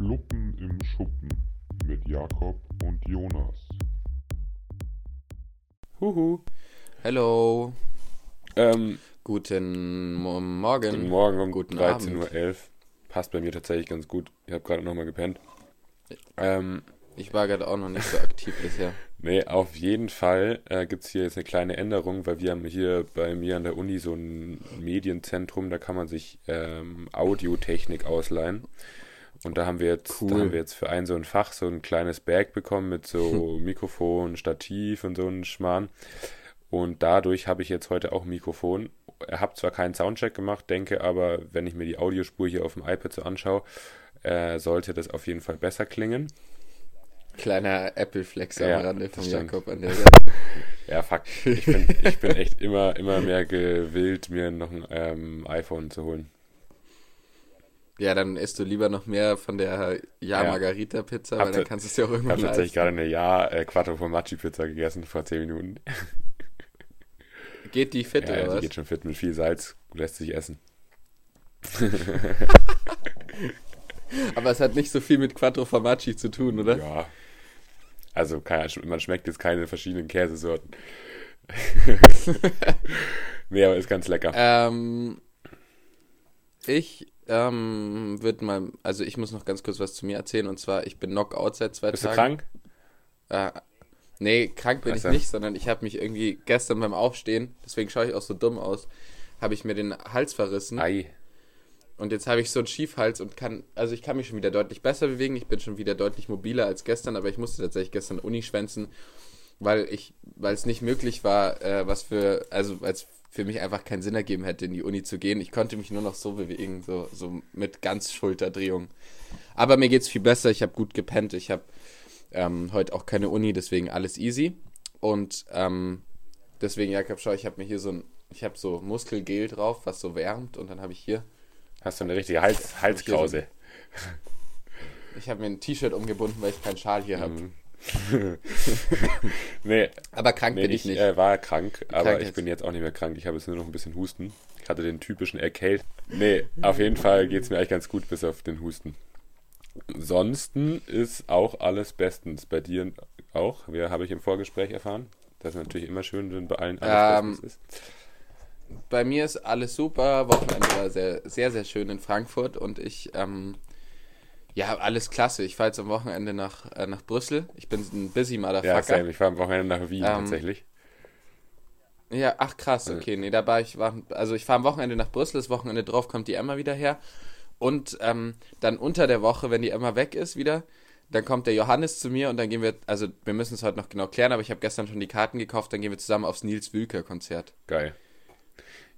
Fluppen im Schuppen mit Jakob und Jonas. Huhu. Hello. Ähm, Guten Mo- Morgen. guten Morgen um Guten 13.11 Abend. Uhr. Passt bei mir tatsächlich ganz gut. Ich habe gerade nochmal gepennt. Ähm, Ich war gerade auch noch nicht so aktiv bisher. nee, auf jeden Fall äh, gibt es hier jetzt eine kleine Änderung, weil wir haben hier bei mir an der Uni so ein Medienzentrum, da kann man sich ähm, Audiotechnik ausleihen. Und da haben wir jetzt, da Cool. haben wir jetzt für ein so ein Fach so ein kleines Bag bekommen mit so Mikrofon, Stativ und so ein Schmarrn. Und dadurch habe ich jetzt heute auch ein Mikrofon. Habe zwar keinen Soundcheck gemacht, denke aber, wenn ich mir die Audiospur hier auf dem iPad so anschaue, äh, sollte das auf jeden Fall besser klingen. Kleiner Apple-Flex am Ja, Rande von. Jakob an der Seite. Ja, fuck. Ich bin, ich bin echt immer, immer mehr gewillt, mir noch ein ähm, iPhone zu holen. Ja, dann isst du lieber noch mehr von der Ja. Ja-Margarita-Pizza, Hab weil dann kannst du es ja auch Ich irgendwann habe tatsächlich gerade eine Ja äh, Quattro Formaggi Pizza gegessen vor 10 Minuten. Geht die fit Ja, oder die was? geht schon fit mit viel Salz, lässt sich essen. Aber es hat nicht so viel mit Quattro Formaggi zu tun, oder? Ja. Also man schmeckt jetzt keine verschiedenen Käsesorten. nee, aber ist ganz lecker. Ähm, ich ähm, würde mal, also ich muss noch ganz kurz was zu mir erzählen und zwar, ich bin Knockout seit zwei Bist du Tagen. krank? Äh, nee, krank bin Ach ich nicht, sondern ich habe mich irgendwie gestern beim Aufstehen, deswegen schaue ich auch so dumm aus, habe ich mir den Hals verrissen Ei. und jetzt habe ich so einen Schiefhals und kann, also ich kann mich schon wieder deutlich besser bewegen, ich bin schon wieder deutlich mobiler als gestern, aber ich musste tatsächlich gestern Uni schwänzen, weil ich, weil es nicht möglich war, äh, was für, also weil es für mich einfach keinen Sinn ergeben hätte, in die Uni zu gehen. Ich konnte mich nur noch so bewegen, so, so mit ganz Schulterdrehung. Aber mir geht's viel besser, ich habe gut gepennt, ich habe ähm, heute auch keine Uni, deswegen alles easy. Und ähm, deswegen, Jakob, schau, ich habe mir hier so ein, ich habe so Muskelgel drauf, was so wärmt und dann habe ich hier, Hast du eine richtige Hals, Halskrause? ich habe mir ein T-Shirt umgebunden, weil ich keinen Schal hier habe. Mhm. nee, Aber krank nee bin ich ich nicht. äh, war krank, aber krank ich jetzt. bin jetzt auch nicht mehr krank. Ich habe jetzt nur noch ein bisschen Husten. Ich hatte den typischen Erkält. Nee, auf jeden Fall geht es mir eigentlich ganz gut, bis auf den Husten. Ansonsten ist auch alles bestens. Bei dir auch? Wer habe ich im Vorgespräch erfahren? Das ist natürlich immer schön, wenn bei allen alles Ähm, bestens ist. Bei mir ist alles super. Wochenende war sehr, sehr, sehr schön in Frankfurt und ich, ähm, ja, alles klasse. Ich fahre jetzt am Wochenende nach, äh, nach Brüssel. Ich bin ein busy Ja, Motherfucker. same. Ich war am Wochenende nach Wien Ähm, tatsächlich. Ja, ach krass, Ja. okay. Nee, dabei ich war, also ich fahre am Wochenende nach Brüssel, das Wochenende drauf kommt die Emma wieder her. Und ähm, dann unter der Woche, wenn die Emma weg ist wieder, dann kommt der Johannes zu mir und dann gehen wir, also wir müssen es heute noch genau klären, aber ich habe gestern schon die Karten gekauft, dann gehen wir zusammen aufs Nils Wülker Konzert. Geil.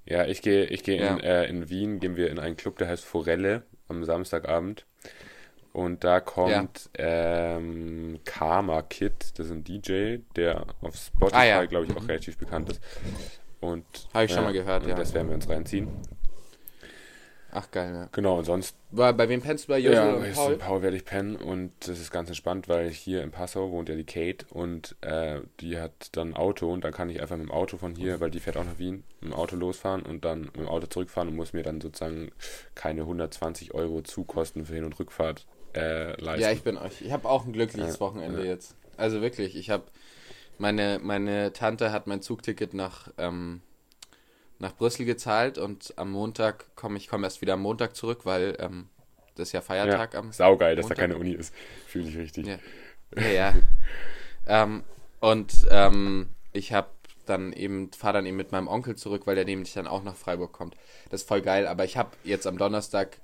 Ja, ich gehe ich gehe in, Ja. äh, in Wien, gehen wir in einen Club, der heißt Forelle am Samstagabend. Und da kommt ähm, Karma Kid, das ist ein DJ, der auf Spotify, Ah, ja. glaube ich, auch relativ bekannt ist. Und Habe ich schon mal gehört, ja. Das werden wir uns reinziehen. Ach geil, ja. Genau, und sonst Bei, bei wem pennst du bei Josel ja, und? Paul? Paul werde ich pennen und das ist ganz entspannt, weil hier in Passau wohnt ja die Kate und äh, die hat dann ein Auto und dann kann ich einfach mit dem Auto von hier, weil die fährt auch nach Wien, mit dem Auto losfahren und dann mit dem Auto zurückfahren und muss mir dann sozusagen keine 120 Euro Zukosten für Hin- und Rückfahrt äh, leisten. Ja, ich bin euch. Ich habe auch ein glückliches Ja, Wochenende ja. jetzt. Also wirklich, ich habe meine meine Tante hat mein Zugticket nach ähm, nach Brüssel gezahlt und am Montag komme ich komme erst wieder am Montag zurück, weil ähm, das ist ja Feiertag am Saugeil, dass Montag. da keine Uni ist. Fühle ich richtig. Ja. Ja, ja. ähm, und ähm, ich habe dann eben, fahre dann eben mit meinem Onkel zurück, weil der nämlich dann auch nach Freiburg kommt. Das ist voll geil, aber ich habe jetzt am Donnerstag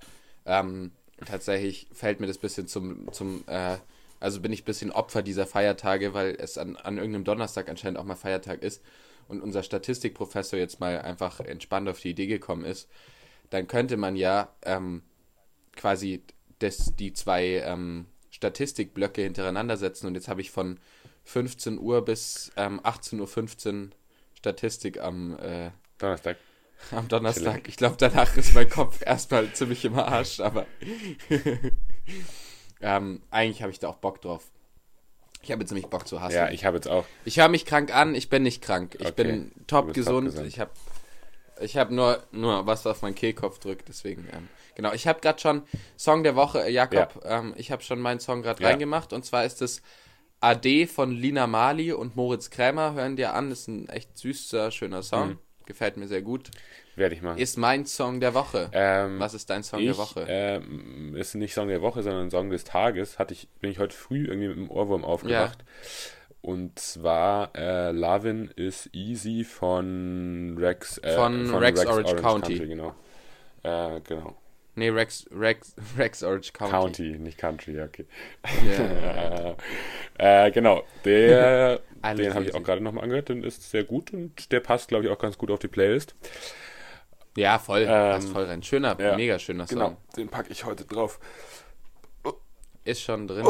ähm, tatsächlich fällt mir das bisschen zum, zum äh, also bin ich ein bisschen Opfer dieser Feiertage, weil es an, an irgendeinem Donnerstag anscheinend auch mal Feiertag ist und unser Statistikprofessor jetzt mal einfach entspannt auf die Idee gekommen ist, dann könnte man ja ähm, quasi das, die zwei ähm, Statistikblöcke hintereinander setzen und jetzt habe ich von 15 Uhr bis ähm, 18.15 Uhr Statistik am, äh, Donnerstag. Am Donnerstag. Ich glaube, danach ist mein Kopf erstmal ziemlich im Arsch, aber ähm, eigentlich habe ich da auch Bock drauf. Ich habe jetzt nämlich Bock zu hassen. Ja, ich habe jetzt auch. Ich höre mich krank an, ich bin nicht krank. Ich Okay. bin top gesund. top gesund. Ich habe Ich habe nur, nur was auf meinen Kehlkopf drückt, deswegen. Ähm, genau, ich habe gerade schon Song der Woche, äh, Jakob, ähm, ich habe schon meinen Song gerade Ja. reingemacht und zwar ist es AD von Lina Mali und Moritz Krämer. Hören dir an, ist ein echt süßer, schöner Song. Mhm. Gefällt mir sehr gut. Werde ich machen. Ist mein Song der Woche. ähm, Was ist dein Song ich, der Woche? Ähm, ist nicht Song der Woche, sondern Song des Tages. Hatte ich, bin ich heute früh irgendwie mit dem Ohrwurm aufgewacht. Und zwar äh, Lovin' is Easy von Rex, äh, Von Rex Orange County. genau. Äh, genau. Nee, Rex, Rex, Rex Orange County. County, nicht Country, okay. Ja. äh, genau, der, den habe ich auch gerade nochmal angehört, den ist sehr gut und der passt, glaube ich, auch ganz gut auf die Playlist. ja, voll. Ähm, passt voll rein. Schöner, ja. mega schöner Song. Genau, den packe ich heute drauf. Ist schon drin.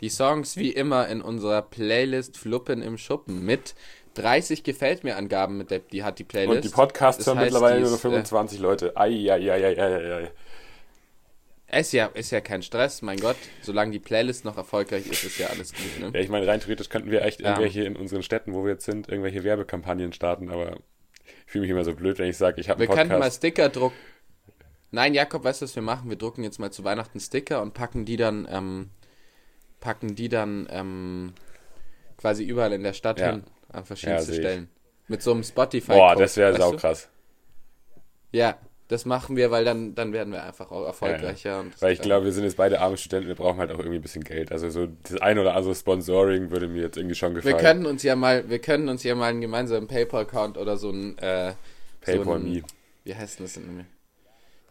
Die Songs wie immer in unserer Playlist Fluppen im Schuppen mit 30 gefällt mir Angaben mit der, die hat die Playlist. Und die Podcasts Das hören heißt, mittlerweile nur ist, äh, 25 Leute. Ei, ei, ei, ei, ei, ei. Ist ja, ist ja kein Stress, mein Gott. Solange die Playlist noch erfolgreich ist, ist ja alles gut, ne? Ja, ich meine, rein theoretisch könnten wir echt Ja. irgendwelche in unseren Städten, wo wir jetzt sind, irgendwelche Werbekampagnen starten, aber ich fühle mich immer so blöd, wenn ich sage, ich habe Wir einen könnten mal Podcast. Sticker drucken. Nein, Jakob, weißt du, was wir machen? Wir drucken jetzt mal zu Weihnachten Sticker und packen die dann, ähm, packen die dann ähm, quasi überall in der Stadt Ja. hin, an verschiedenste Ja. Stellen. Mit so einem spotify Boah, das wäre weißt du? saukrass. Ja, das machen wir, weil dann, dann werden wir einfach auch erfolgreicher. Und Weil ich äh, glaube, wir sind jetzt beide arme Studenten, wir brauchen halt auch irgendwie ein bisschen Geld. Also so das ein oder andere Sponsoring würde mir jetzt irgendwie schon wir gefallen. können uns ja mal, wir können uns ja mal einen gemeinsamen PayPal-Account oder so ein, äh, PayPal so Me. Wie heißt denn das denn?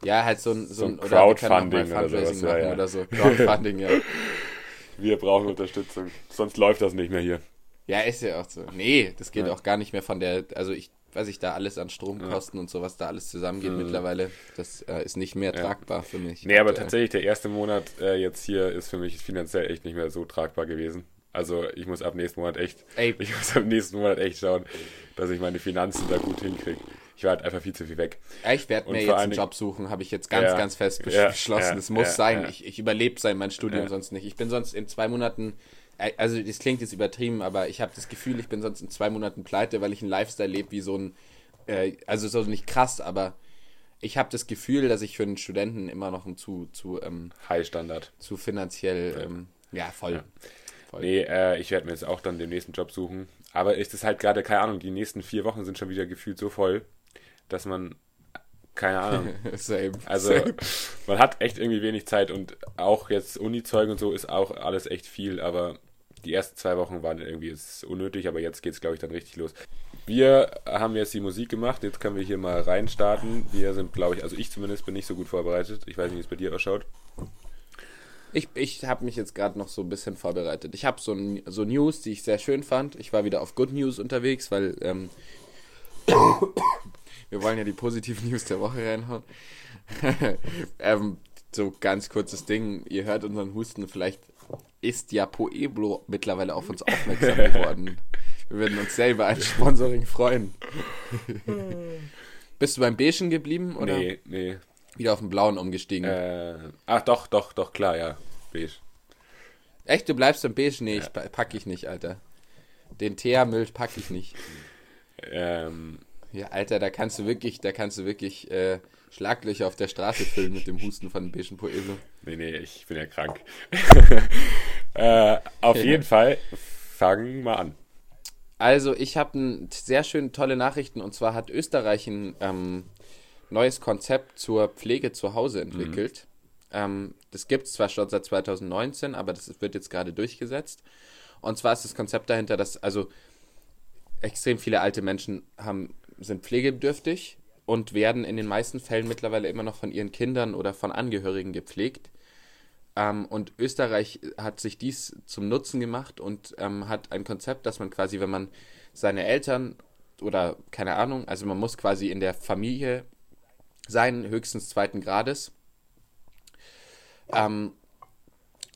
Ja, halt so ein, so So ein, oder wir Crowdfunding oder Fundraising sowas, ja, ja. oder so. Crowdfunding, ja. Wir brauchen Unterstützung. Sonst läuft das nicht mehr hier. Ja, ist ja auch so. Nee, das geht Ja. auch gar nicht mehr von der, also ich, was ich da alles an Stromkosten und sowas da alles zusammengeht mittlerweile, das äh, ist nicht mehr Ja. tragbar für mich. Nee, aber aktuell. tatsächlich, der erste Monat äh, jetzt hier ist für mich finanziell echt nicht mehr so tragbar gewesen. Also ich muss ab nächsten Monat echt, Ey. ich muss ab nächsten Monat echt schauen, dass ich meine Finanzen da gut hinkriege. Ich war halt einfach viel zu viel weg. Ja, ich werde mir jetzt einen Job suchen, habe ich jetzt ganz, Ja, ganz fest besch- ja, beschlossen. ja, Es muss ja, sein. ja. Ich, ich überlebe sein mein Studium Ja. sonst nicht. Ich bin sonst in zwei Monaten, äh, also das klingt jetzt übertrieben, aber ich habe das Gefühl, ich bin sonst in zwei Monaten pleite, weil ich einen Lifestyle lebe wie so ein, äh, also so nicht krass, aber ich habe das Gefühl, dass ich für einen Studenten immer noch ein zu, zu, ähm, High Standard. zu finanziell, ähm, ja, voll. Ja. voll. Nee, äh, ich werde mir jetzt auch dann den nächsten Job suchen. Aber ist es halt gerade, keine Ahnung, die nächsten vier Wochen sind schon wieder gefühlt so voll, dass man, keine Ahnung, Same. Also Same. man hat echt irgendwie wenig Zeit und auch jetzt Uni-Zeug und so ist auch alles echt viel, aber die ersten zwei Wochen waren irgendwie jetzt unnötig, aber jetzt geht es, glaube ich, dann richtig los. Wir haben jetzt die Musik gemacht, jetzt können wir hier mal reinstarten. Wir sind, glaube ich, also ich zumindest bin nicht so gut vorbereitet. Ich weiß nicht, wie es bei dir ausschaut. Ich, ich habe mich jetzt gerade noch so ein bisschen vorbereitet. Ich habe so, so News, die ich sehr schön fand. Ich war wieder auf Good News unterwegs, weil ähm, wir wollen ja die positiven News der Woche reinhauen. ähm, so ganz kurzes Ding. Ihr hört unseren Husten. Vielleicht ist ja Pueblo mittlerweile auf uns aufmerksam geworden. Wir würden uns selber ein Sponsoring freuen. Bist du beim Beigen geblieben oder Nee, nee. wieder auf den blauen umgestiegen? Äh, ach doch, doch, doch, klar, ja. Beige. Echt, du bleibst im Beige? Nee, ich pa- pack ich nicht, Alter. Den Teermüll pack ich nicht. Ähm, Ja, Alter, da kannst du wirklich, da kannst du wirklich äh, Schlaglöcher auf der Straße füllen mit dem Husten von Beigen Poeso. nee, nee, ich bin ja krank. äh, auf jeden Fall, fangen mal an. Also, ich habe sehr schön tolle Nachrichten und zwar hat Österreich ein ähm, neues Konzept zur Pflege zu Hause entwickelt. Ähm, das gibt es zwar schon seit 2019, aber das wird jetzt gerade durchgesetzt. Und zwar ist das Konzept dahinter, dass also extrem viele alte Menschen haben, sind pflegebedürftig und werden in den meisten Fällen mittlerweile immer noch von ihren Kindern oder von Angehörigen gepflegt. Ähm, und Österreich hat sich dies zum Nutzen gemacht und ähm, hat ein Konzept, dass man quasi, wenn man seine Eltern oder keine Ahnung, also man muss quasi in der Familie sein, höchstens zweiten Grades. Ähm,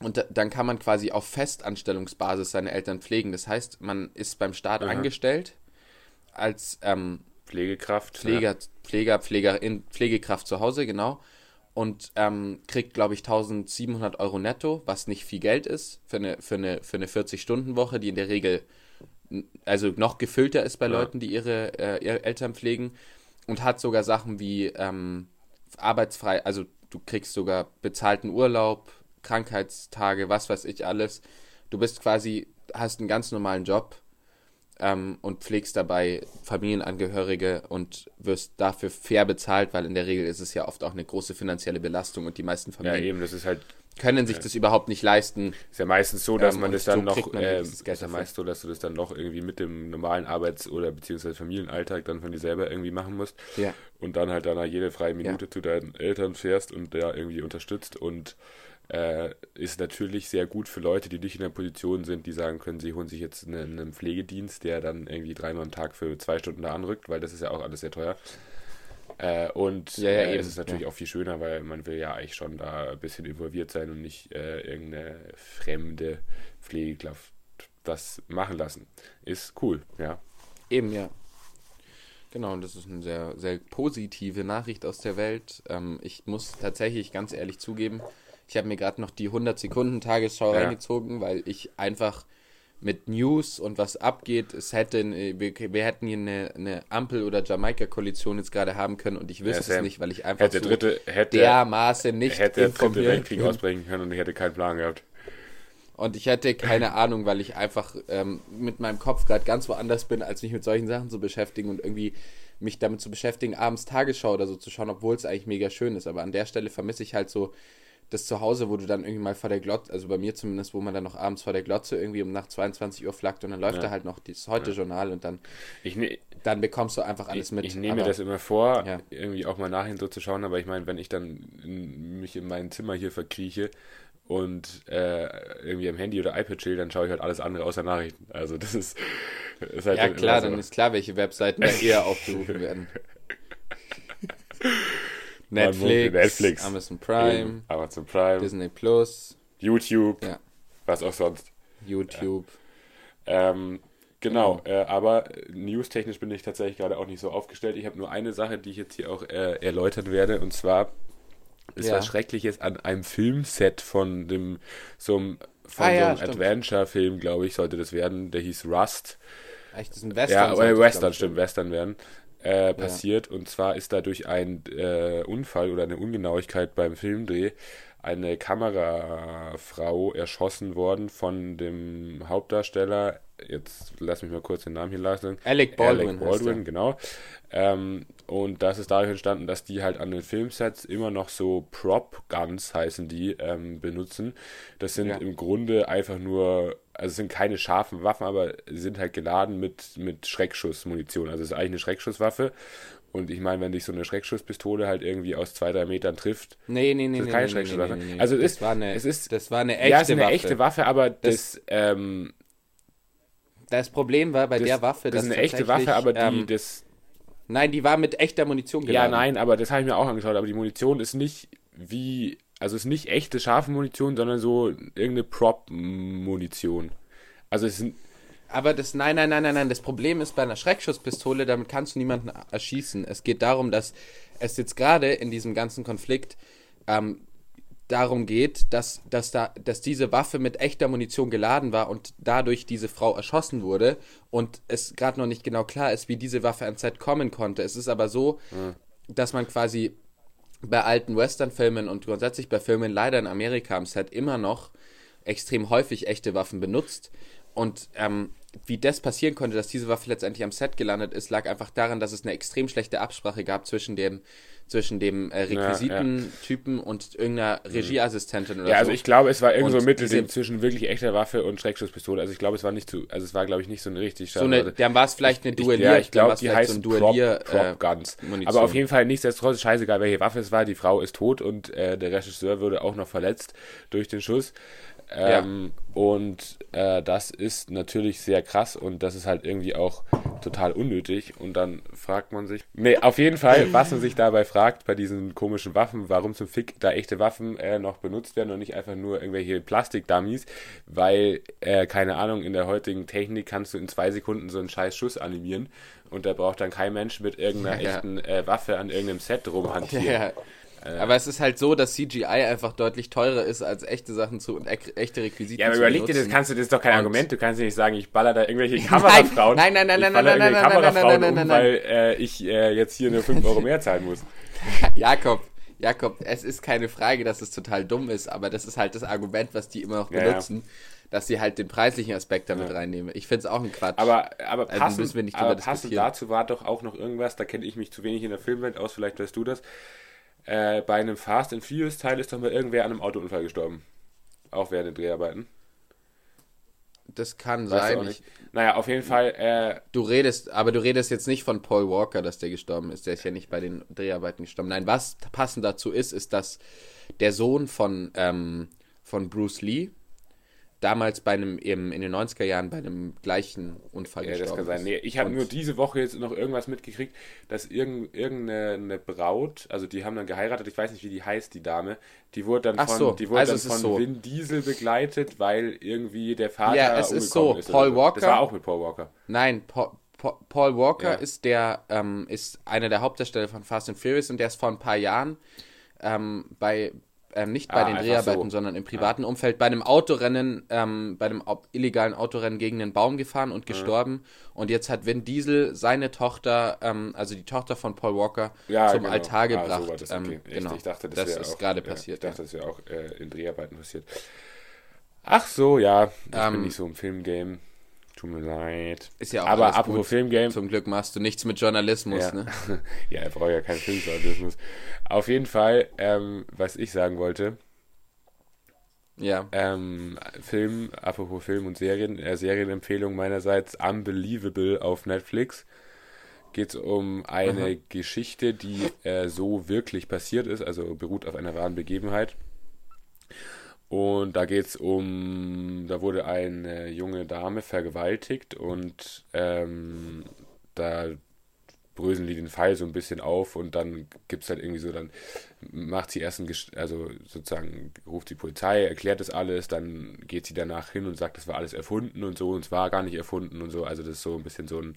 und da, dann kann man quasi auf Festanstellungsbasis seine Eltern pflegen. Das heißt, man ist beim Staat Aha. angestellt als ähm, Pflegekraft. Pfleger, Pfleger, Pflegerin, Pflegekraft zu Hause, genau. Und ähm, kriegt, glaube ich, 1700 Euro netto, was nicht viel Geld ist für eine, für eine, für eine 40-Stunden-Woche, die in der Regel also noch gefüllter ist bei Ja. Leuten, die ihre, äh, ihre Eltern pflegen. und hat sogar Sachen wie ähm, arbeitsfrei, also du kriegst sogar bezahlten Urlaub, Krankheitstage, was weiß ich alles. Du bist quasi, hast einen ganz normalen Job ähm, und pflegst dabei Familienangehörige und wirst dafür fair bezahlt, weil in der Regel ist es ja oft auch eine große finanzielle Belastung und die meisten Ja, Familien eben, das ist halt können sich das überhaupt nicht leisten. Ist ja meistens so, dass Ähm, man das dann so noch, man äh, ist ja meist so, dass du das dann noch irgendwie mit dem normalen Arbeits- oder beziehungsweise Familienalltag dann von dir selber irgendwie machen musst Ja. und dann halt danach jede freie Minute zu deinen Eltern fährst und der irgendwie unterstützt und äh, ist natürlich sehr gut für Leute, die nicht in der Position sind, die sagen können, sie holen sich jetzt einen, einen Pflegedienst, der dann irgendwie dreimal am Tag für zwei Stunden da anrückt, weil das ist ja auch alles sehr teuer. Äh, und Ja, ja, äh, eben, es ist natürlich ja. auch viel schöner, weil man will ja eigentlich schon da ein bisschen involviert sein und nicht äh, irgendeine fremde Pflegekraft das machen lassen. Ist cool, ja. Eben, ja. Genau, und das ist eine sehr, sehr positive Nachricht aus der Welt. Ähm, ich muss tatsächlich ganz ehrlich zugeben, ich habe mir gerade noch die 100 Sekunden Tagesschau Ja. reingezogen, weil ich einfach mit News und was abgeht, es hätte, eine- wir, wir hätten hier eine, eine Ampel- oder Jamaika-Koalition jetzt gerade haben können und ich wüsste es Sam, nicht, weil ich einfach Hätte so dritte, hätte, dermaßen nicht hätte der dritte informiert Weltkrieg bin. ausbrechen können und ich hätte keinen Plan gehabt. Und ich hätte keine Ahnung, weil ich einfach ähm, mit meinem Kopf gerade ganz woanders bin, als mich mit solchen Sachen zu beschäftigen und irgendwie mich damit zu beschäftigen, abends Tagesschau oder so zu schauen, obwohl es eigentlich mega schön ist. Aber an der Stelle vermisse ich halt so das Zuhause, wo du dann irgendwie mal vor der Glotze, also bei mir zumindest, wo man dann noch abends vor der Glotze irgendwie um nach 22 Uhr flackt und dann läuft Ja. da halt noch das Heute-Journal und dann, Ich, ne, dann bekommst du einfach alles ich, mit. ich nehme mir das immer vor, Ja. irgendwie auch mal nachhin so zu schauen, aber ich meine, wenn ich dann in, mich in mein Zimmer hier verkrieche und äh, irgendwie am Handy oder iPad chill, dann schaue ich halt alles andere außer Nachrichten. Also das ist, ist halt Ja klar, dann so. ist klar, welche Webseiten da eher aufgerufen werden. Netflix, Netflix. Amazon Prime, Amazon Prime, Disney Plus, YouTube, Ja. was auch sonst. YouTube. Ähm, genau, äh, aber newstechnisch bin ich tatsächlich gerade auch nicht so aufgestellt. Ich habe nur eine Sache, die ich jetzt hier auch äh, erläutern werde, und zwar ist Ja. was Schreckliches an einem Filmset von dem so einem, von Ah, so ja, einem stimmt. Adventure-Film, glaube ich, sollte das werden. Der hieß Rust. Echt, das ist ein Western. Ja, Western, stimmt, Western werden. Äh, passiert und zwar ist dadurch ein äh, Unfall oder eine Ungenauigkeit beim Filmdreh eine Kamerafrau erschossen worden von dem Hauptdarsteller. Jetzt lass mich mal kurz den Namen hier lassen. Alec Baldwin Alec Baldwin, genau. Ähm, und das ist dadurch entstanden, dass die halt an den Filmsets immer noch so Prop Guns heißen die ähm, benutzen. Das sind Ja. im Grunde einfach nur, also es sind keine scharfen Waffen, aber sie sind halt geladen mit, mit Schreckschussmunition. Also es ist eigentlich eine Schreckschusswaffe. Und ich meine, wenn dich so eine Schreckschusspistole halt irgendwie aus zwei, drei Metern trifft, Nee, nee, nee, Das ist nee, keine nee, Schreckschusswaffe. nee, nee. Also es das ist- eine, es ist- das war eine echte ja, es ist eine Waffe. echte Waffe, aber das, ähm, Das Problem war bei das, der Waffe, das ist eine echte Waffe, aber die, ähm, das, nein, die war mit echter Munition ja, geladen. nein, aber das habe ich mir auch angeschaut, aber die Munition ist nicht wie, also ist nicht echte scharfe Munition, sondern so irgendeine Prop-Munition. Also es sind, Aber das, nein, nein, nein, nein, nein. Das Problem ist bei einer Schreckschusspistole, damit kannst du niemanden erschießen. Es geht darum, dass es jetzt gerade in diesem ganzen Konflikt ähm, darum geht, dass, dass, da, dass diese Waffe mit echter Munition geladen war und dadurch diese Frau erschossen wurde und es gerade noch nicht genau klar ist, wie diese Waffe ans Set kommen konnte. Es ist aber so, dass man quasi bei alten Western-Filmen und grundsätzlich bei Filmen leider in Amerika am Set immer noch extrem häufig echte Waffen benutzt. Und ähm, wie das passieren konnte, dass diese Waffe letztendlich am Set gelandet ist, lag einfach daran, dass es eine extrem schlechte Absprache gab zwischen dem, zwischen dem äh, Requisitentypen und irgendeiner Regieassistentin oder ja, so. also ich glaube, es war irgend so ein Mittelding zwischen wirklich echter Waffe und Schreckschusspistole. Also ich glaube, es war nicht zu, also es war glaube ich nicht so eine richtig so eine, dann war es vielleicht eine Duellier, Ja, ich glaube, die heißt so ein Duellier, Prop, Prop äh, Guns. Munition. Aber auf jeden Fall nichtsdestotrotz scheißegal, welche Waffe es war. Die Frau ist tot und äh, der Regisseur wurde auch noch verletzt durch den Schuss. Ähm, Und äh, das ist natürlich sehr krass und das ist halt irgendwie auch total unnötig. Und dann fragt man sich, nee, auf jeden Fall, was man sich dabei fragt bei diesen komischen Waffen, warum zum Fick da echte Waffen äh, noch benutzt werden und nicht einfach nur irgendwelche Plastikdummies, weil, äh, keine Ahnung, in der heutigen Technik kannst du in zwei Sekunden so einen scheiß Schuss animieren und da braucht dann kein Mensch mit irgendeiner Ja. echten äh, Waffe an irgendeinem Set rumhantieren. ja, Äh, Aber es ist halt so, dass CGI einfach deutlich teurer ist, als echte Sachen zu und echte Requisiten ja, aber überleg dir, das kannst du, das ist doch kein Und- Argument. Du kannst nicht sagen, ich baller da irgendwelche Kamerafrauen. nein, nein, nein, nein, nein, nein, nein, nein, nein, nein, nein, weil äh, ich äh, jetzt hier nur 5 Euro mehr zahlen muss. Jakob, Jakob, es ist keine Frage, dass es total dumm ist, aber das ist halt das Argument, was die immer noch Ja, ja. benutzen, dass sie halt den preislichen Aspekt damit Ja. reinnehmen. Ich finde es auch ein Quatsch. Aber, aber Also passend, aber passend dazu war doch auch noch irgendwas, da kenne ich mich zu wenig in der Filmwelt aus, vielleicht weißt du das. Äh, bei einem Fast and Furious Teil ist doch mal irgendwer an einem Autounfall gestorben. Auch während den Dreharbeiten. das kann Weißt sein. nicht. Naja, auf jeden Fall, äh, Du redest, aber du redest jetzt nicht von Paul Walker, dass der gestorben ist. Der ist ja nicht bei den Dreharbeiten gestorben. Nein, was passend dazu ist, ist, dass der Sohn von, ähm, von Bruce Lee damals bei einem, eben in den 90er Jahren bei einem gleichen Unfall ja, das gestorben kann sein. ist. Nee, ich habe nur diese Woche jetzt noch irgendwas mitgekriegt, dass irgend, irgendeine eine Braut, also die haben dann geheiratet, ich weiß nicht, wie die heißt, die Dame, die wurde dann Ach von, so, die wurde also dann ist von so. Vin Diesel begleitet, weil irgendwie der Vater Ja, es ist so, oder Paul Walker- Das war auch mit Paul Walker. Nein, Paul, Paul, Paul Walker Ja. ist der, ähm, ist einer der Hauptdarsteller von Fast and Furious und der ist vor ein paar Jahren ähm, bei, ähm, nicht bei Ah, den Dreharbeiten, so. sondern im privaten Umfeld, bei einem Autorennen, ähm, bei einem illegalen Autorennen gegen einen Baum gefahren und gestorben. Und jetzt hat Vin Diesel seine Tochter, ähm, also die Tochter von Paul Walker, ja, zum genau. Altar Ah, so gebracht. war das, ähm, okay. Echt? genau. Ich dachte, das, das ist auch, gerade ja, passiert. Ich dachte, das wäre auch äh, in Dreharbeiten passiert. Ach so, ja. Ich bin Ähm, nicht so im Filmgame. Tut mir leid. Ist ja auch Aber alles apropos gut. Filmgame. Zum Glück machst du nichts mit Journalismus, ja. ne? ja, er braucht ja keinen Filmjournalismus. Auf jeden Fall, ähm, was ich sagen wollte, Ja. ähm, Film, apropos Film und Serien, äh, Serienempfehlung meinerseits, Unbelievable auf Netflix. Geht es um eine Geschichte, die äh, so wirklich passiert ist, also beruht auf einer wahren Begebenheit. Und da geht es um, da wurde eine junge Dame vergewaltigt und ähm, da bröseln die den Fall so ein bisschen auf und dann gibt es halt irgendwie so, dann macht sie erst ein, Ges- also sozusagen ruft die Polizei, erklärt das alles, dann geht sie danach hin und sagt, das war alles erfunden und so und es war gar nicht erfunden und so, also das ist so ein bisschen so ein,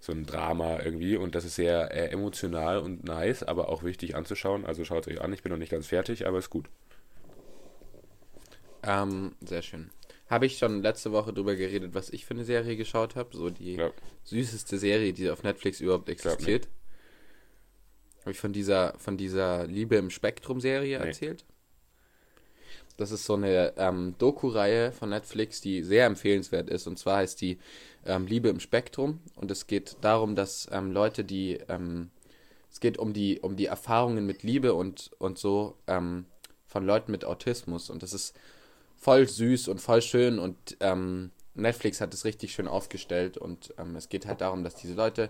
so ein Drama irgendwie und das ist sehr äh, emotional und nice, aber auch wichtig anzuschauen, also schaut es euch an, ich bin noch nicht ganz fertig, aber ist gut. Ähm, sehr schön. Habe ich schon letzte Woche drüber geredet, was ich für eine Serie geschaut habe? So die Ja. süßeste Serie, die auf Netflix überhaupt existiert. Habe ich von dieser, von dieser Liebe im Spektrum-Serie Nee. erzählt? Das ist so eine ähm, Doku-Reihe von Netflix, die sehr empfehlenswert ist. Und zwar heißt die ähm, Liebe im Spektrum. Und es geht darum, dass ähm, Leute, die ähm, es geht um die, um die Erfahrungen mit Liebe und, und so ähm, von Leuten mit Autismus. Und das ist voll süß und voll schön. Und ähm, Netflix hat es richtig schön aufgestellt. Und ähm, es geht halt darum, dass diese Leute,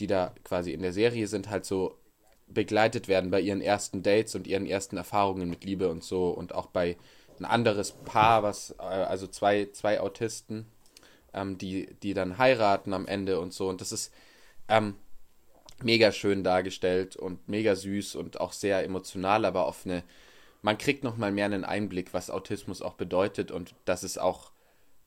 die da quasi in der Serie sind, halt so begleitet werden bei ihren ersten Dates und ihren ersten Erfahrungen mit Liebe und so. Und auch bei ein anderes Paar, was, äh, also zwei, zwei Autisten, ähm, die, die dann heiraten am Ende und so. Und das ist ähm, mega schön dargestellt und mega süß und auch sehr emotional, aber auf eine, man kriegt nochmal mehr einen Einblick, was Autismus auch bedeutet und dass es auch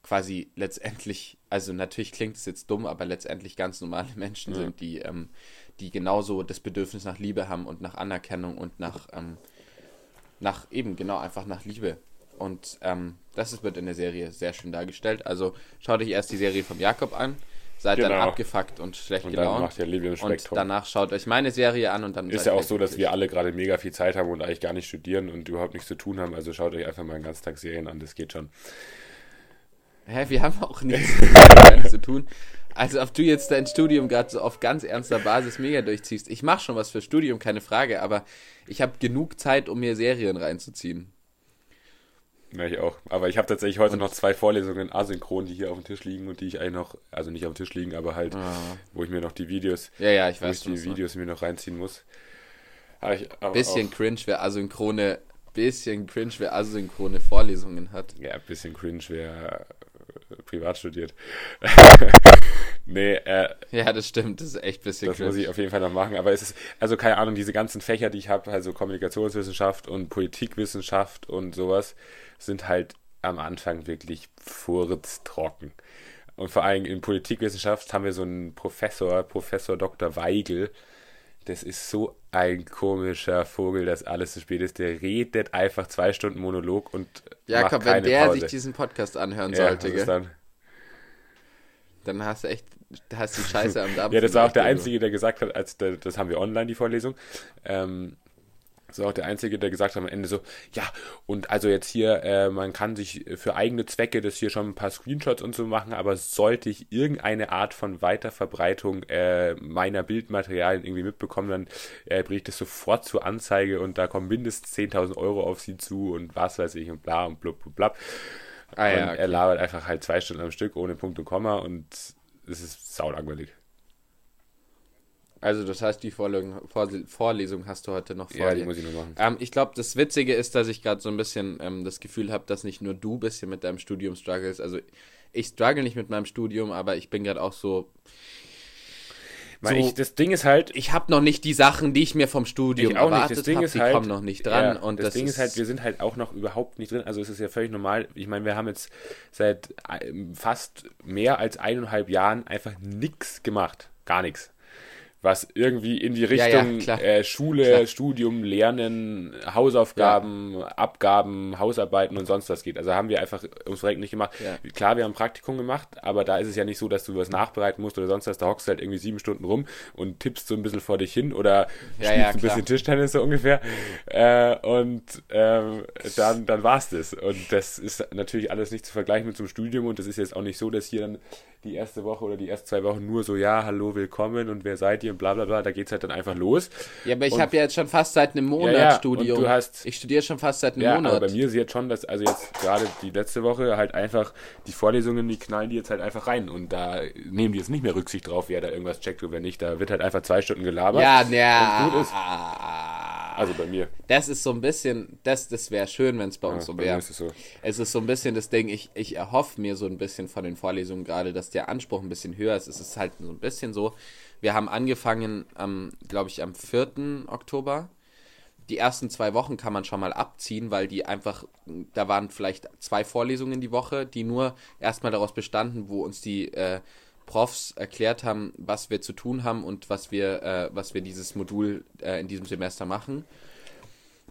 quasi letztendlich, also natürlich klingt es jetzt dumm, aber letztendlich ganz normale Menschen Ja. sind, die, ähm, die genauso das Bedürfnis nach Liebe haben und nach Anerkennung und nach, ähm, nach eben genau einfach nach Liebe. Und ähm, das ist- wird in der Serie sehr schön dargestellt. Also schaut euch erst die Serie vom Jakob an, seid dann Genau. abgefuckt und schlecht Und dann gelaunt. macht ihr im Und danach schaut euch meine Serie an und dann Ist ja auch so, dass wir alle gerade mega viel Zeit haben und eigentlich gar nicht studieren und überhaupt nichts zu tun haben. Also schaut euch einfach mal einen Ganztag Serien an, das geht schon. Hä, wir haben auch nichts zu tun. Also ob du jetzt dein Studium gerade so auf ganz ernster Basis mega durchziehst. Ich mache schon was für Studium, keine Frage, aber ich habe genug Zeit, um mir Serien reinzuziehen. Ja, ich auch. Aber ich habe tatsächlich heute noch zwei Vorlesungen asynchron, die hier auf dem Tisch liegen und die ich eigentlich noch, also nicht auf dem Tisch liegen, aber halt, wo ich mir noch die Videos, Ja, ja, ich wo ich weiß die schon. Videos mir noch reinziehen muss. Ich, Bisschen auch, cringe, wer asynchrone, bisschen cringe, wer asynchrone Vorlesungen hat. ja, ein bisschen cringe, wer äh, privat studiert. nee, äh, Ja, das stimmt, das ist echt ein bisschen Das muss ich auf jeden Fall noch machen. Aber es ist, also keine Ahnung, diese ganzen Fächer, die ich habe, also Kommunikationswissenschaft und Politikwissenschaft und sowas, sind halt am Anfang wirklich furztrocken. Und vor allem in Politikwissenschaft haben wir so einen Professor, Professor Dr. Weigel. Das ist so ein komischer Vogel, dass alles zu spät ist. Der redet einfach zwei Stunden Monolog und Jakob, macht wenn der Pause. sich diesen Podcast anhören ja, sollte, gell, dann? dann hast du echt, hast die Scheiße am Dampf. Ja, das war auch der Einzige, der gesagt hat, als der, das haben wir online, die Vorlesung. Ähm, das war auch der Einzige, der gesagt hat am Ende so, ja, und also jetzt hier, äh, man kann sich für eigene Zwecke das hier schon ein paar Screenshots und so machen, aber sollte ich irgendeine Art von Weiterverbreitung äh, meiner Bildmaterialien irgendwie mitbekommen, dann äh, bringe ich das sofort zur Anzeige und da kommen mindestens 10.000 Euro auf sie zu und was weiß ich und bla und blub, blub, blub. Ah, ja, und okay. er labert einfach halt zwei Stunden am Stück ohne Punkt und Komma und es ist saulangweilig. Also das heißt, die Vorlesung, Vorle- Vorlesung hast du heute noch vor Ja, die dir. muss ich nur machen. Ähm, ich glaube, das Witzige ist, dass ich gerade so ein bisschen ähm, das Gefühl habe, dass nicht nur du ein bisschen mit deinem Studium struggles. Also ich struggle nicht mit meinem Studium, aber ich bin gerade auch so. Weil so- ich, das Ding ist halt, Ich habe noch nicht die Sachen, die ich mir vom Studium Ich auch nicht. erwartet Das Ding habe. ist Die halt, kommen noch nicht dran. ja, und das, das, Ding ist, ist halt, wir sind halt auch noch überhaupt nicht drin. Also es ist ja völlig normal. Ich meine, wir haben jetzt seit ähm, fast mehr als eineinhalb Jahren einfach nichts gemacht. Gar nichts. Was irgendwie in die Ja, ja, Richtung klar. äh, Schule, Klar. Studium, Lernen, Hausaufgaben, Abgaben, Hausarbeiten und sonst was geht. Also haben wir einfach ums Verrecken nicht gemacht. Ja. Klar, wir haben ein Praktikum gemacht, aber da ist es ja nicht so, dass du was nachbereiten musst oder sonst was. Da hockst du halt irgendwie sieben Stunden rum und tippst so ein bisschen vor dich hin oder Ja, spielst ja, ein bisschen Tischtennis so ungefähr. Äh, und ähm, dann, dann war es das. Und das ist natürlich alles nicht zu vergleichen mit einem Studium. Und das ist jetzt auch nicht so, dass hier dann die erste Woche oder die ersten zwei Wochen nur so, ja, hallo, willkommen und wer seid ihr und bla bla bla. Da geht es halt dann einfach los. ja, aber ich und- habe ja jetzt schon fast seit einem Monat Ja, ja, Studium. und du hast- ich studiere schon fast seit einem Ja, Monat. aber bei mir ist jetzt schon, dass, also jetzt gerade die letzte Woche halt einfach die Vorlesungen, die knallen die jetzt halt einfach rein. Und da nehmen die jetzt nicht mehr Rücksicht drauf, wer da irgendwas checkt oder wer nicht. Da wird halt einfach zwei Stunden gelabert. ja, Und ja. gut ist. Also bei mir. Das ist so ein bisschen, das, das wäre schön, wenn es bei uns Ja, so wäre. so. Es ist so ein bisschen das Ding, ich, ich erhoffe mir so ein bisschen von den Vorlesungen gerade, dass der Anspruch ein bisschen höher ist. Es ist halt so ein bisschen so, wir haben angefangen, am, glaube ich, am 4. Oktober. Die ersten zwei Wochen kann man schon mal abziehen, weil die einfach, da waren vielleicht zwei Vorlesungen die Woche, die nur erstmal daraus bestanden, wo uns die äh, Profs erklärt haben, was wir zu tun haben und was wir, äh, was wir dieses Modul äh, in diesem Semester machen.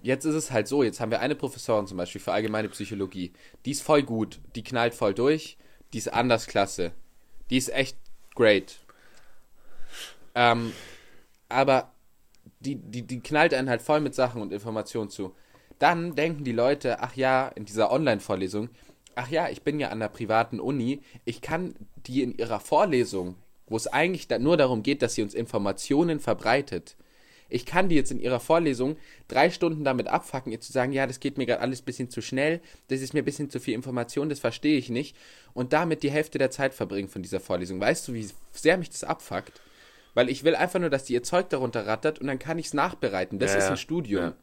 Jetzt ist es halt so, jetzt haben wir eine Professorin zum Beispiel für allgemeine Psychologie. Die ist voll gut, die knallt voll durch, die ist anders klasse. Die ist echt great. Ähm, aber die, die, die knallt einen halt voll mit Sachen und Informationen zu. Dann denken die Leute, ach ja, in dieser Online-Vorlesung, ach ja, ich bin ja an der privaten Uni, ich kann die in ihrer Vorlesung, wo es eigentlich da nur darum geht, dass sie uns Informationen verbreitet, ich kann die jetzt in ihrer Vorlesung drei Stunden damit abfacken, ihr zu sagen, ja, das geht mir gerade alles ein bisschen zu schnell, das ist mir ein bisschen zu viel Information, das verstehe ich nicht. Und damit die Hälfte der Zeit verbringen von dieser Vorlesung. Weißt du, wie sehr mich das abfuckt? Weil ich will einfach nur, dass die ihr Zeug darunter rattert und dann kann ich es nachbereiten. Das Ja, ist ein Studium. Ja.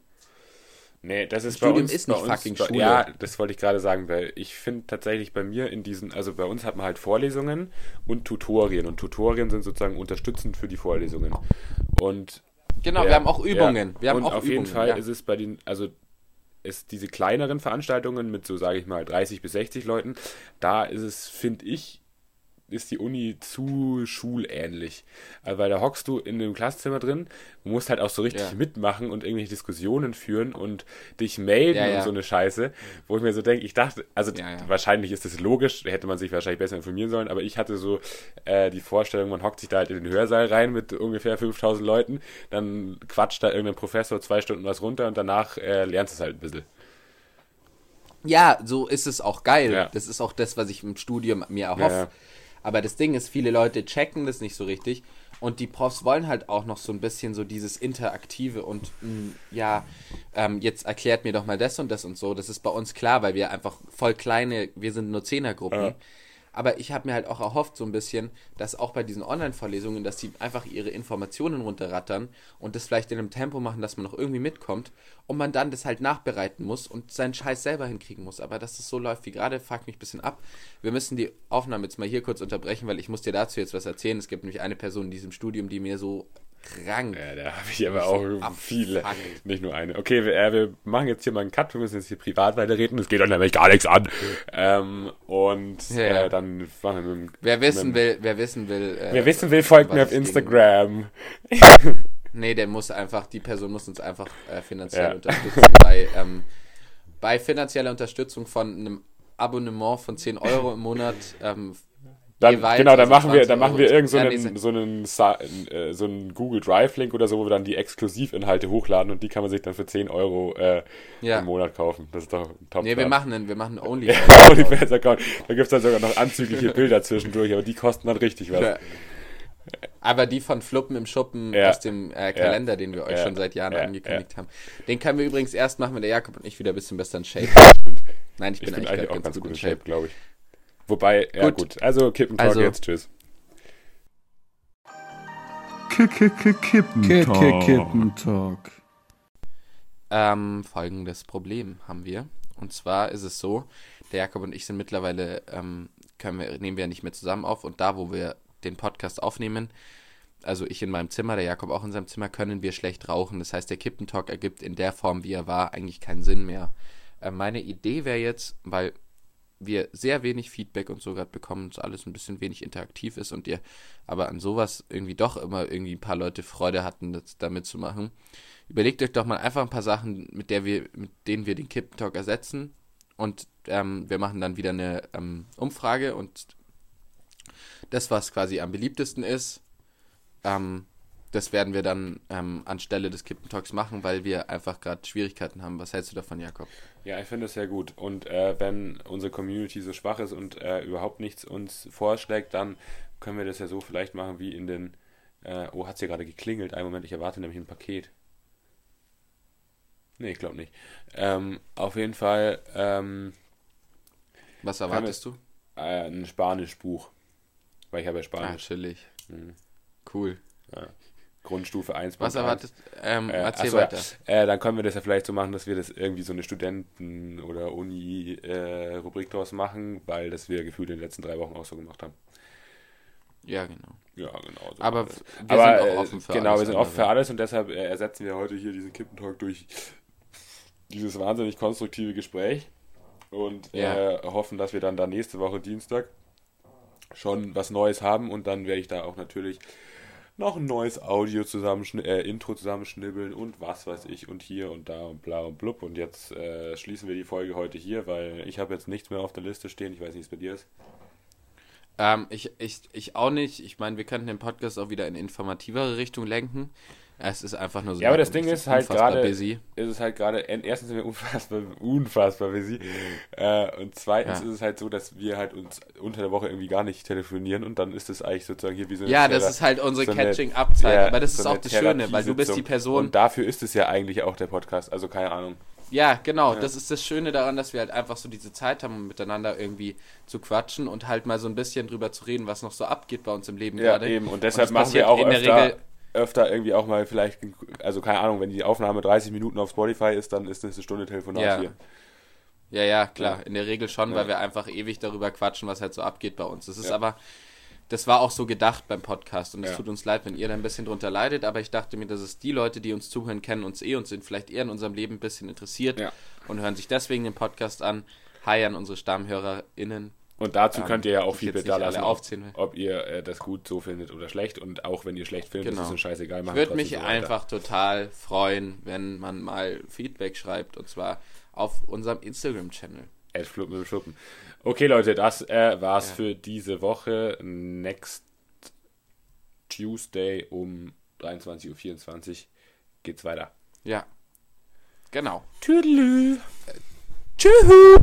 Nee, das ist Studium bei uns, ist nicht uns, fucking Schule. Ja, das wollte ich gerade sagen, weil ich finde tatsächlich bei mir in diesen, also bei uns hat man halt Vorlesungen und Tutorien und Tutorien sind sozusagen unterstützend für die Vorlesungen. Und Genau, ja, wir haben auch Übungen. Ja. Wir haben und auch auf Übungen, jeden Fall ja. ist es bei den, also es diese kleineren Veranstaltungen mit so, sage ich mal, 30 bis 60 Leuten, da ist es, finde ich, ist die Uni zu schulähnlich. Also, weil da hockst du in einem Klassenzimmer drin, musst halt auch so richtig Ja. mitmachen und irgendwelche Diskussionen führen und dich melden Ja, ja. und so eine Scheiße, wo ich mir so denke, ich dachte, also wahrscheinlich ist das logisch, hätte man sich wahrscheinlich besser informieren sollen, aber ich hatte so äh, die Vorstellung, man hockt sich da halt in den Hörsaal rein mit ungefähr 5000 Leuten, dann quatscht da irgendein Professor zwei Stunden was runter und danach äh, lernst du es halt ein bisschen. Ja, so ist es auch geil. Das ist auch das, was ich im Studium mir erhoffe. Aber das Ding ist, viele Leute checken das nicht so richtig. Und die Profs wollen halt auch noch so ein bisschen so dieses Interaktive und mh, ja, ähm, jetzt erklärt mir doch mal das und das und so. Das ist bei uns klar, weil wir einfach voll kleine, wir sind nur Zehnergruppen. Ja. Aber ich habe mir halt auch erhofft, so ein bisschen, dass auch bei diesen Online-Vorlesungen, dass die einfach ihre Informationen runterrattern und das vielleicht in einem Tempo machen, dass man noch irgendwie mitkommt und man dann das halt nachbereiten muss und seinen Scheiß selber hinkriegen muss. Aber dass es so läuft wie gerade, fuckt mich ein bisschen ab. Wir müssen die Aufnahme jetzt mal hier kurz unterbrechen, weil ich muss dir dazu jetzt was erzählen. Es gibt nämlich eine Person in diesem Studium, die mir so krank. Ja, da habe ich aber auch abfuckt. viele, nicht nur eine. Okay, wir, äh, wir machen jetzt hier mal einen Cut, wir müssen jetzt hier privat weiterreden, es geht euch nämlich gar nichts an. Ähm, und Ja. Äh, dann machen wir mit, dem- Wer wissen mit, will, wer wissen will. äh, Wer wissen will, folgt mir auf es ging. Instagram. Nee, der muss einfach, die Person muss uns einfach äh, finanziell Ja. unterstützen. Bei, ähm, bei finanzieller Unterstützung von einem Abonnement von 10 Euro im Monat. Ähm, Dann, genau, dann also machen wir, 20 dann machen wir irgend so Ja, einen, so einen, äh, so einen Google Drive Link oder so, wo wir dann die Exklusivinhalte hochladen und die kann man sich dann für 10 Euro äh, Ja. im Monat kaufen. Das ist doch ein top Nee, wir machen einen, wir machen einen Only. OnlyFans-Account. Da gibt es dann sogar noch anzügliche Bilder zwischendurch, aber die kosten dann richtig was. Ja. Aber die von Fluppen im Schuppen Ja. aus dem äh, Kalender, den wir euch Ja. schon seit Jahren Ja. angekündigt haben. Den können wir übrigens erst machen, wenn der Jakob und ich wieder ein bisschen besser in Shape Stimmt. Nein, ich Ich bin, bin eigentlich, eigentlich auch ganz gut in Shape, Shape. glaube ich. Wobei, ja Gut. gut. Also Kippentalk Also- jetzt, tschüss. Kippentalk. Kippentalk. Ähm, folgendes Problem haben wir. Und zwar ist es so, der Jakob und ich sind mittlerweile, ähm, können wir, nehmen wir ja nicht mehr zusammen auf und da, wo wir den Podcast aufnehmen, also ich in meinem Zimmer, der Jakob auch in seinem Zimmer, können wir schlecht rauchen. Das heißt, der Kippentalk ergibt in der Form, wie er war, eigentlich keinen Sinn mehr. Äh, meine Idee wäre jetzt, weil wir sehr wenig Feedback und so gerade bekommen, und alles ein bisschen wenig interaktiv ist und ihr aber an sowas irgendwie doch immer irgendwie ein paar Leute Freude hatten, das da mitzumachen. Überlegt euch doch mal einfach ein paar Sachen, mit der wir, mit denen wir den Kippentalk ersetzen und ähm, wir machen dann wieder eine ähm, Umfrage und das, was quasi am beliebtesten ist, ähm, das werden wir dann ähm, anstelle des Kippentalks machen, weil wir einfach gerade Schwierigkeiten haben. Was hältst du davon, Jakob? Ja, ich finde es sehr gut. Und äh, wenn unsere Community so schwach ist und äh, überhaupt nichts uns vorschlägt, dann können wir das ja so vielleicht machen wie in den. Äh, oh, hat hier gerade geklingelt? Einen Moment, ich erwarte nämlich ein Paket. Nee, ich glaube nicht. Ähm, auf jeden Fall ähm, Was erwartest du? äh, ein Spanischbuch. Weil ich habe ja Ah, Spanisch. chillig. Mhm. Cool. Grundstufe 1. Was Punkt erwartest ähm, Äh, Erzähl achso, ja. weiter. Äh, dann können wir das ja vielleicht so machen, dass wir das irgendwie so eine Studenten- oder Uni-Rubrik draus machen, weil das wir gefühlt in den letzten drei Wochen auch so gemacht haben. Ja, genau. Ja, genau. So Aber wir Aber, sind äh, auch offen für Genau, alles wir sind offen für alles und deshalb äh, ersetzen wir heute hier diesen Kippentalk durch dieses wahnsinnig konstruktive Gespräch und Ja. äh, hoffen, dass wir dann da nächste Woche Dienstag schon was Neues haben und dann werde ich da auch natürlich noch ein neues Audio zusammenschn äh, Intro zusammenschnibbeln und was weiß ich und hier und da und bla und blub und jetzt äh, schließen wir die Folge heute hier, weil ich habe jetzt nichts mehr auf der Liste stehen, ich weiß nicht, wie es bei dir ist. Ähm, ich, ich, ich auch nicht. Ich meine, wir könnten den Podcast auch wieder in informativere Richtung lenken. Es ist einfach nur so. Ja, aber das Ding ist halt gerade- ist es halt gerade, en- erstens sind wir unfassbar, unfassbar busy. Äh, und zweitens Ja. ist es halt so, dass wir halt uns unter der Woche irgendwie gar nicht telefonieren und dann ist es eigentlich sozusagen hier wie so eine Ja, das Thera- ist halt unsere so Catching-Up-Zeit. ja, aber das ist auch das Schöne, weil du bist die. Person. Und dafür ist es ja eigentlich auch der Podcast, also keine Ahnung. Ja, genau. Ja. Das ist das Schöne daran, dass wir halt einfach so diese Zeit haben, um miteinander irgendwie zu quatschen und halt mal so ein bisschen drüber zu reden, was noch so abgeht bei uns im Leben Ja, gerade. eben. Und Und deshalb das machen wir auch in der öfter, Regel- öfter irgendwie auch mal vielleicht, also keine Ahnung, wenn die Aufnahme 30 Minuten auf Spotify ist, dann ist das eine Stunde Telefonat Ja. hier. Ja, ja, klar. Ja. In der Regel schon, Ja. weil wir einfach ewig darüber quatschen, was halt so abgeht bei uns. Das ist aber, das war auch so gedacht beim Podcast und es tut uns leid, wenn ihr da ein bisschen drunter leidet, aber ich dachte mir, dass es die Leute, die uns zuhören, kennen uns eh und sind vielleicht eher in unserem Leben ein bisschen interessiert und hören sich deswegen den Podcast an. Hi an unsere StammhörerInnen. Und dazu Ähm, könnt ihr ja auch Feedback da lassen, ob, ob ihr äh, das gut so findet oder schlecht. Und auch wenn ihr schlecht findet, Genau. ist es scheißegal. Ich würde mich so einfach total freuen, wenn man mal Feedback schreibt und zwar auf unserem Instagram-Channel. Fluppen im Schuppen. Okay, Leute, das äh, war's Ja. für diese Woche. Next Tuesday um 23.24 Uhr geht's weiter. Ja. Genau. Tüdelü. Tschüss.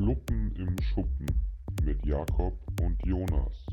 Fluppen im Schuppen mit Jakob und Jonas.